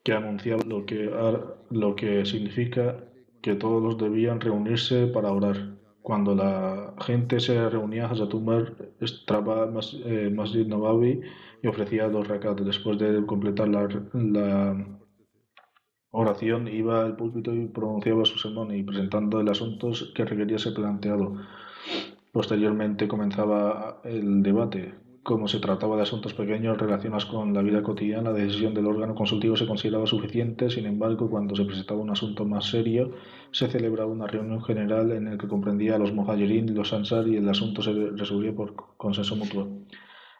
que anunciaba lo que, lo que significa que todos debían reunirse para orar. Cuando la gente se reunía, Hazrat Umar estaba más, eh, Masjid Nawawi y ofrecía dos rakat. Después de completar la, la oración iba al púlpito y pronunciaba su sermón y presentando el asunto que requería ser planteado. Posteriormente comenzaba el debate. Como se trataba de asuntos pequeños relacionados con la vida cotidiana, la decisión del órgano consultivo se consideraba suficiente. Sin embargo, cuando se presentaba un asunto más serio, se celebraba una reunión general en la que comprendía a los mohajirin y los ansar y el asunto se resolvía por consenso mutuo.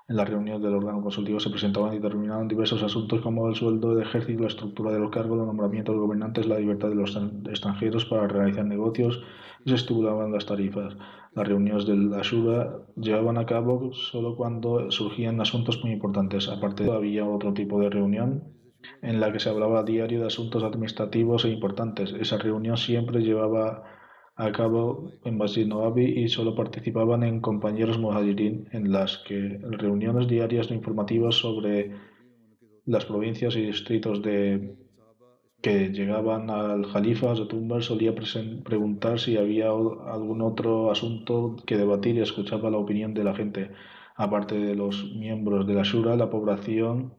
En la reunión del órgano consultivo se presentaban y determinaban diversos asuntos como el sueldo del ejército, la estructura de los cargos, el nombramiento de gobernantes, la libertad de los extranjeros para realizar negocios y se estipulaban las tarifas. Las reuniones del Ashura llevaban a cabo solo cuando surgían asuntos muy importantes. Aparte, había otro tipo de reunión en la que se hablaba a diario de asuntos administrativos e importantes. Esa reunión siempre llevaba a cabo en Masjid Noabi y solo participaban en compañeros muhajirin en las que reuniones diarias informativas sobre las provincias y distritos de que llegaban al Jalifa Zetumbar solía preguntar si había algún otro asunto que debatir y escuchaba la opinión de la gente. Aparte de los miembros de la Shura, la población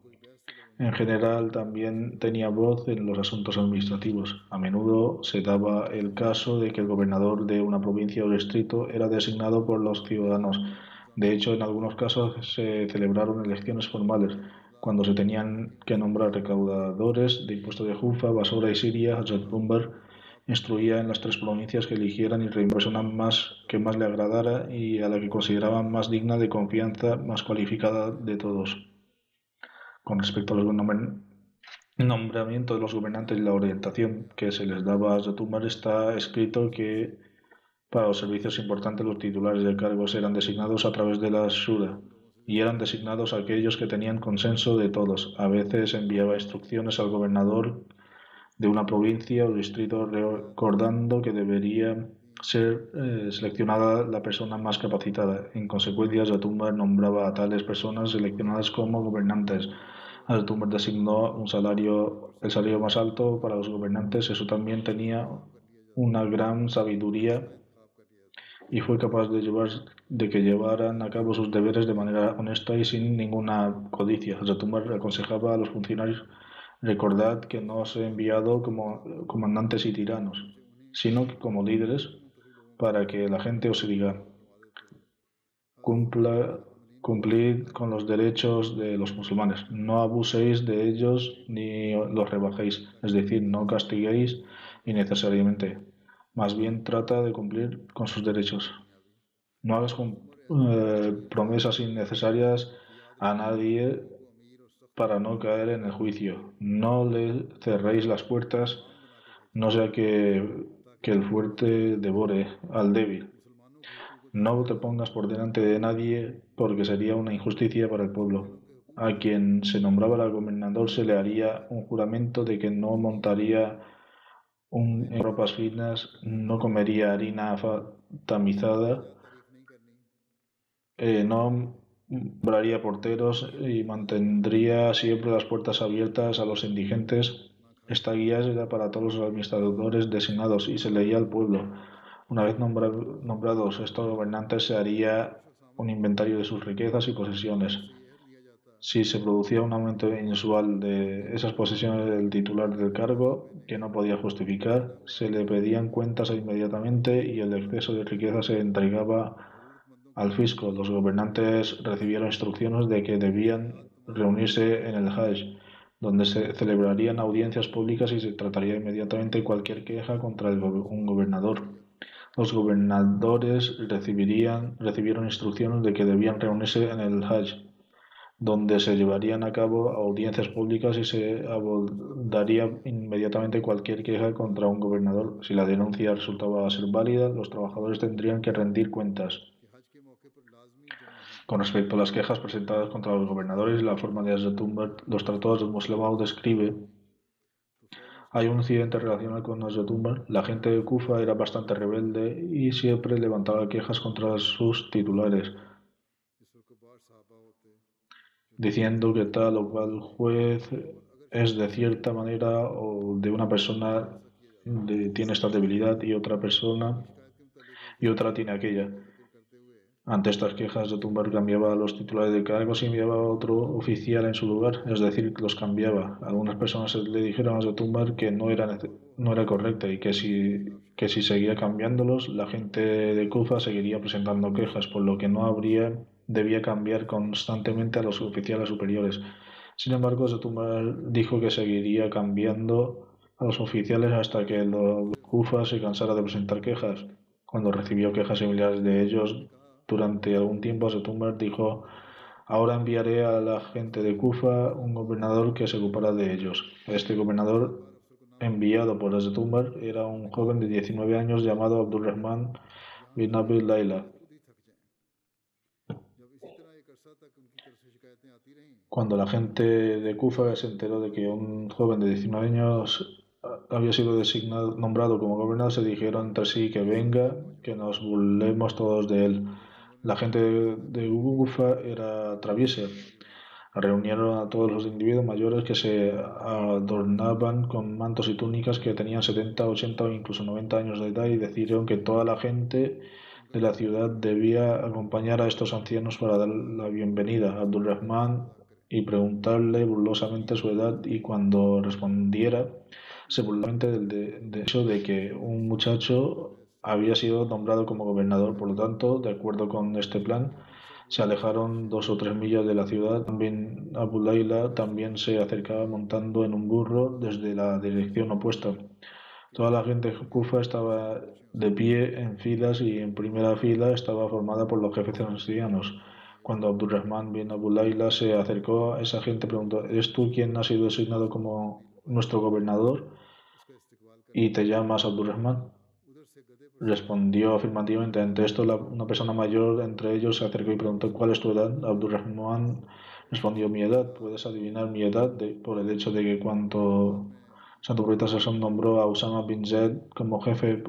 en general también tenía voz en los asuntos administrativos. A menudo se daba el caso de que el gobernador de una provincia o distrito era designado por los ciudadanos. De hecho, en algunos casos se celebraron elecciones formales, cuando se tenían que nombrar recaudadores de impuestos de Jufa, Basora y Siria, Hazrat Bumbar instruía en las tres provincias que eligieran y persona más que más le agradara y a la que consideraban más digna de confianza, más cualificada de todos. Con respecto a los nombramientos de los gobernantes y la orientación que se les daba a Zotumar, está escrito que para los servicios importantes los titulares de cargos eran designados a través de la Shura y eran designados aquellos que tenían consenso de todos. A veces enviaba instrucciones al gobernador de una provincia o distrito recordando que debería ser eh, seleccionada la persona más capacitada. En consecuencia, Zatumbar nombraba a tales personas seleccionadas como gobernantes Altumber designó un salario, el salario más alto para los gobernantes. Eso también tenía una gran sabiduría y fue capaz de, llevar, de que llevaran a cabo sus deberes de manera honesta y sin ninguna codicia. Umar aconsejaba a los funcionarios recordad que no os he enviado como comandantes y tiranos, sino que como líderes para que la gente os diga cumpla, cumplid con los derechos de los musulmanes, no abuséis de ellos ni los rebajéis, es decir, no castiguéis innecesariamente, más bien trata de cumplir con sus derechos. No hagas eh, promesas innecesarias a nadie para no caer en el juicio. No le cerréis las puertas, no sea que, que el fuerte devore al débil. No te pongas por delante de nadie porque sería una injusticia para el pueblo. A quien se nombraba el gobernador se le haría un juramento de que no montaría en ropas finas, no comería harina tamizada, eh, no nombraría porteros y mantendría siempre las puertas abiertas a los indigentes. Esta guía era para todos los administradores designados y se leía al pueblo. Una vez nombrados estos gobernantes se haría un inventario de sus riquezas y posesiones. Si se producía un aumento inusual de esas posesiones del titular del cargo que no podía justificar, se le pedían cuentas inmediatamente y el exceso de riqueza se entregaba al fisco. Los gobernantes recibieron instrucciones de que debían reunirse en el Hajj, donde se celebrarían audiencias públicas y se trataría inmediatamente cualquier queja contra un gobernador. Los gobernadores recibieron instrucciones de que debían reunirse en el Hajj, donde se llevarían a cabo audiencias públicas y se abordaría inmediatamente cualquier queja contra un gobernador. Si la denuncia resultaba ser válida, los trabajadores tendrían que rendir cuentas. Con respecto a las quejas presentadas contra los gobernadores, la forma de Hazrat los tratados del Muslimao describe hay un incidente relacionado con Umar. La gente de Kufa era bastante rebelde y siempre levantaba quejas contra sus titulares, diciendo que tal o cual juez es de cierta manera o de una persona tiene esta debilidad y otra persona y otra tiene aquella. Ante estas quejas, Tumbar cambiaba a los titulares de cargos y enviaba a otro oficial en su lugar, es decir, los cambiaba. Algunas personas le dijeron a Tumbar que no era, no era correcta y que si, que si seguía cambiándolos, la gente de Kufa seguiría presentando quejas, por lo que no habría, debía cambiar constantemente a los oficiales superiores. Sin embargo, Zetumbar dijo que seguiría cambiando a los oficiales hasta que el Kufa se cansara de presentar quejas. Cuando recibió quejas similares de ellos, durante algún tiempo Asetumbar dijo, ahora enviaré a la gente de Kufa un gobernador que se ocupará de ellos. Este gobernador enviado por Asetumbar era un joven de 19 años llamado Abdurrahman bin Abdul Laila. Cuando la gente de Kufa se enteró de que un joven de 19 años había sido designado, nombrado como gobernador, se dijeron entre sí que venga, que nos burlemos todos de él. La gente de Ugufa era traviesa. Reunieron a todos los individuos mayores que se adornaban con mantos y túnicas que tenían 70, 80 o incluso 90 años de edad y decidieron que toda la gente de la ciudad debía acompañar a estos ancianos para dar la bienvenida a Abdulrahman y preguntarle burlosamente su edad y cuando respondiera se burlaba del hecho de que un muchacho había sido nombrado como gobernador, por lo tanto, de acuerdo con este plan, se alejaron dos o tres millas de la ciudad. También Abu también se acercaba montando en un burro desde la dirección opuesta. Toda la gente de Kufa estaba de pie en filas y en primera fila estaba formada por los jefes ancianos. Cuando Abdurrahman bin Abu Laila se acercó esa gente, preguntó: ¿Eres tú quien ha sido designado como nuestro gobernador? ¿Y te llamas Abdurrahman? Respondió afirmativamente. Ante esto, una persona mayor entre ellos se acercó y preguntó cuál es tu edad. Abdurrahman respondió mi edad. Puedes adivinar mi edad por el hecho de que cuando Santo Profeta Sasson nombró a Usama bin Zaid como jefe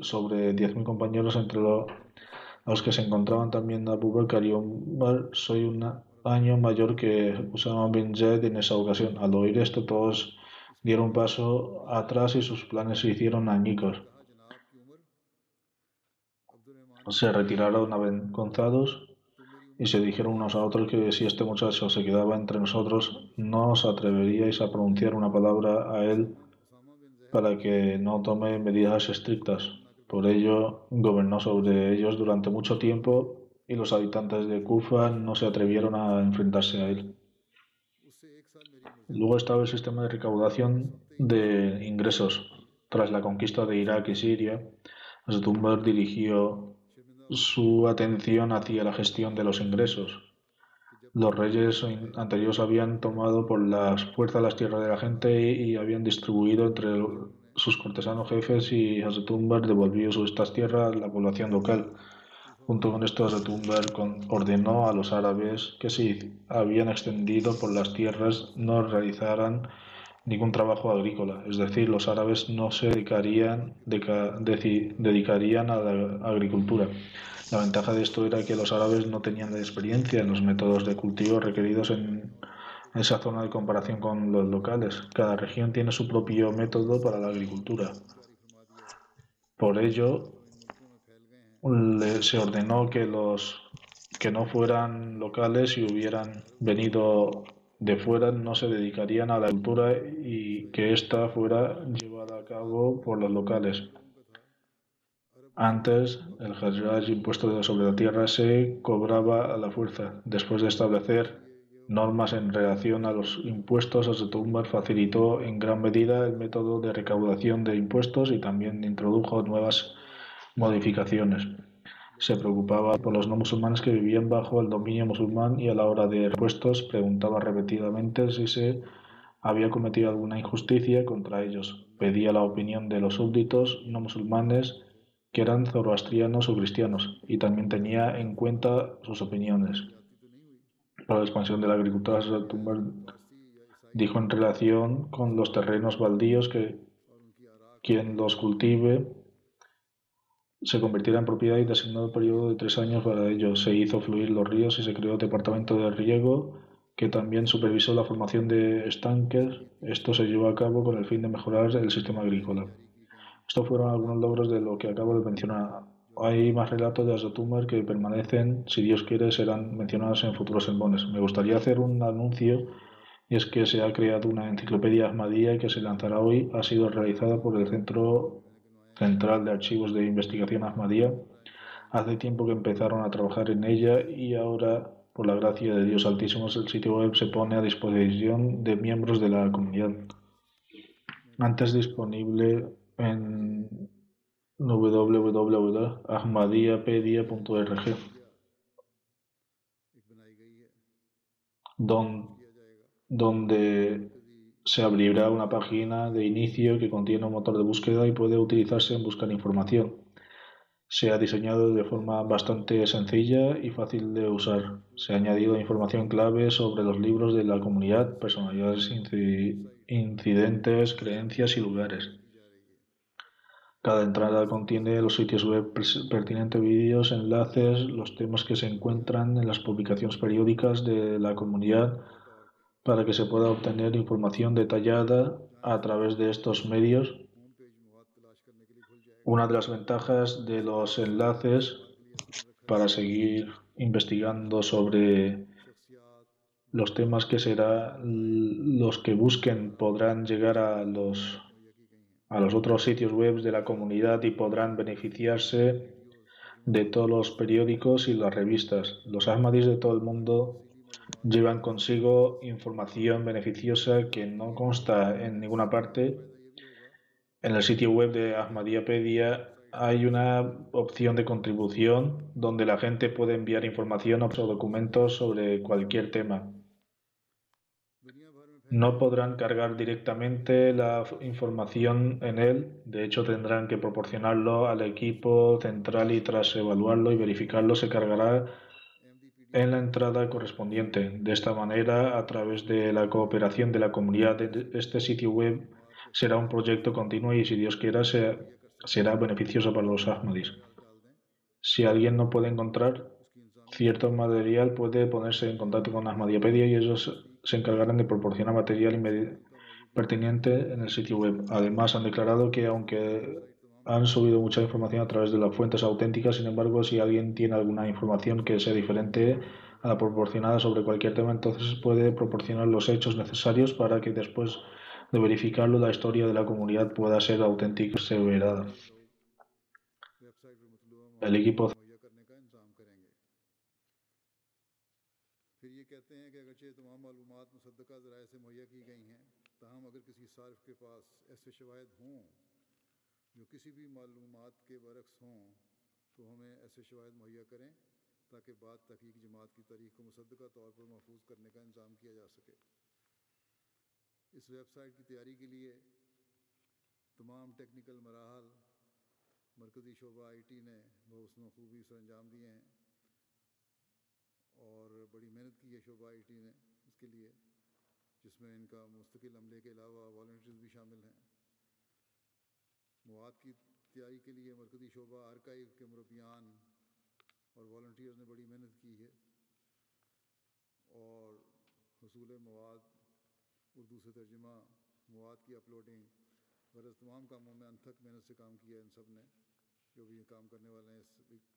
sobre 10.000 compañeros entre los, que se encontraban también Abu Bakr y Omar, soy un año mayor que Usama bin Zaid en esa ocasión. Al oír esto, todos dieron paso atrás y sus planes se hicieron añicos. Se retiraron avergonzados y se dijeron unos a otros que si este muchacho se quedaba entre nosotros, no os atreveríais a pronunciar una palabra a él para que no tome medidas estrictas. Por ello, gobernó sobre ellos durante mucho tiempo y los habitantes de Kufa no se atrevieron a enfrentarse a él. Luego estaba el sistema de recaudación de ingresos. Tras la conquista de Irak y Siria, Stumber dirigió su atención hacia la gestión de los ingresos. Los reyes anteriores habían tomado por las fuerzas las tierras de la gente y, habían distribuido entre sus cortesanos jefes y Hasetumber devolvió estas tierras a la población local. Junto con esto, Hasetumber ordenó a los árabes que si habían extendido por las tierras no realizaran ningún trabajo agrícola, es decir, los árabes no se dedicarían, dedicarían a la agricultura. La ventaja de esto era que los árabes no tenían experiencia en los métodos de cultivo requeridos en esa zona de comparación con los locales. Cada región tiene su propio método para la agricultura. Por ello, se ordenó que los que no fueran locales y hubieran venido de fuera no se dedicarían a la cultura y que ésta fuera llevada a cabo por los locales. Antes, el Hajjaj impuesto sobre la tierra se cobraba a la fuerza. Después de establecer normas en relación a los impuestos, Asetumbar facilitó en gran medida el método de recaudación de impuestos y también introdujo nuevas modificaciones se preocupaba por los no musulmanes que vivían bajo el dominio musulmán y a la hora de repuestos preguntaba repetidamente si se había cometido alguna injusticia contra ellos. Pedía la opinión de los súbditos no musulmanes que eran zoroastrianos o cristianos y también tenía en cuenta sus opiniones. Para la expansión de la agricultura, dijo en relación con los terrenos baldíos que quien los cultive se convirtiera en propiedad y designado el periodo de tres años para ello. Se hizo fluir los ríos y se creó el departamento de riego que también supervisó la formación de estanques. Esto se llevó a cabo con el fin de mejorar el sistema agrícola. Estos fueron algunos logros de lo que acabo de mencionar. Hay más relatos de Asotumar que permanecen, si Dios quiere, serán mencionados en futuros sermones. Me gustaría hacer un anuncio y es que se ha creado una enciclopedia Ahmadía que se lanzará hoy. Ha sido realizada por el Centro Central de Archivos de Investigación Ahmadía. Hace tiempo que empezaron a trabajar en ella y ahora, por la gracia de Dios Altísimo, el sitio web se pone a disposición de miembros de la comunidad. Antes disponible en www.ahmadiapedia.org, donde se abrirá una página de inicio que contiene un motor de búsqueda y puede utilizarse en buscar información. Se ha diseñado de forma bastante sencilla y fácil de usar. Se ha añadido información clave sobre los libros de la comunidad, personalidades, incidentes, creencias y lugares. Cada entrada contiene los sitios web pertinentes, vídeos, enlaces, los temas que se encuentran en las publicaciones periódicas de la comunidad, para que se pueda obtener información detallada a través de estos medios. Una de las ventajas de los enlaces para seguir investigando sobre los temas que será los que busquen podrán llegar a los a los otros sitios web de la comunidad y podrán beneficiarse de todos los periódicos y las revistas. Los Ahmadis de todo el mundo llevan consigo información beneficiosa que no consta en ninguna parte. En el sitio web de Ahmadiyyapedia hay una opción de contribución donde la gente puede enviar información o documentos sobre cualquier tema. No podrán cargar directamente la información en él, de hecho tendrán que proporcionarlo al equipo central y tras evaluarlo y verificarlo se cargará en la entrada correspondiente. De esta manera, a través de la cooperación de la comunidad este sitio web, será un proyecto continuo y, si Dios quiera, será beneficioso para los Ahmadis. Si alguien no puede encontrar cierto material, puede ponerse en contacto con Ahmadiyyapedia y ellos se encargarán de proporcionar material pertinente en el sitio web. Además, han declarado que aunque han subido mucha información a través de las fuentes auténticas. Sin embargo, si alguien tiene alguna información que sea diferente a la proporcionada sobre cualquier tema, entonces puede proporcionar los hechos necesarios para que después de verificarlo la historia de la comunidad pueda ser auténtica y severada. El equipo जो किसी भी मालूम के बरक्स हों तो हमें ऐसे शवाहद मुहैया करें, ताकि बाद तहकीक जमात की तारीख को मुसद्दका तौर पर महफूज करने का इंतज़ाम किया जा सके। इस वेबसाइट की तैयारी के लिए तमाम टेक्निकल मराहल, मरकज़ी शोबा आई टी ने बहुत खूबी सर अंजाम दिए हैं, और बड़ी मेहनत की है शोबा आई टी ने इसके लिए, जिसमें इनका मुस्तकिल अमले के अलावा वॉल्टियर्स भी शामिल हैं। مواد کی تیاری کے لیے مرکزی شعبہ آرکائیو کے مربیان اور والنٹیئرز نے بڑی محنت کی ہے اور حصول مواد، اردو سے ترجمہ، مواد کی اپلوڈنگ غرض تمام کاموں میں انتھک محنت سے کام کیا ہے ان سب نے، جو بھی کام کرنے والے ہیں اس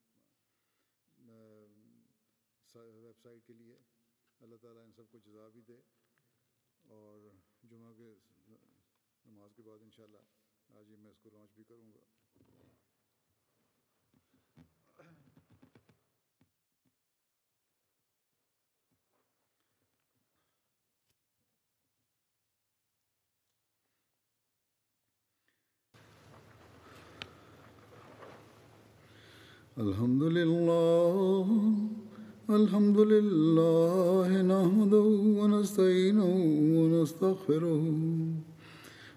ویب سائٹ کے لیے۔ اللہ تعالیٰ ان سب کو جزا بھی دے اور جمعہ کے نماز کے بعد انشاءاللہ الحمد لله الحمد لله نحمده ونستعينه ونستغفره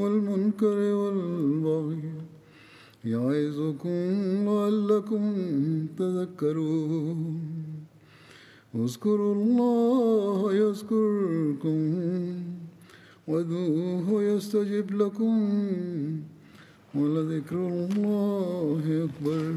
والمنكر والبغي يعظكم لعلكم تذكرون. اذكروا الله يذكركم وادعوه يستجب لكم ولذكر الله أكبر.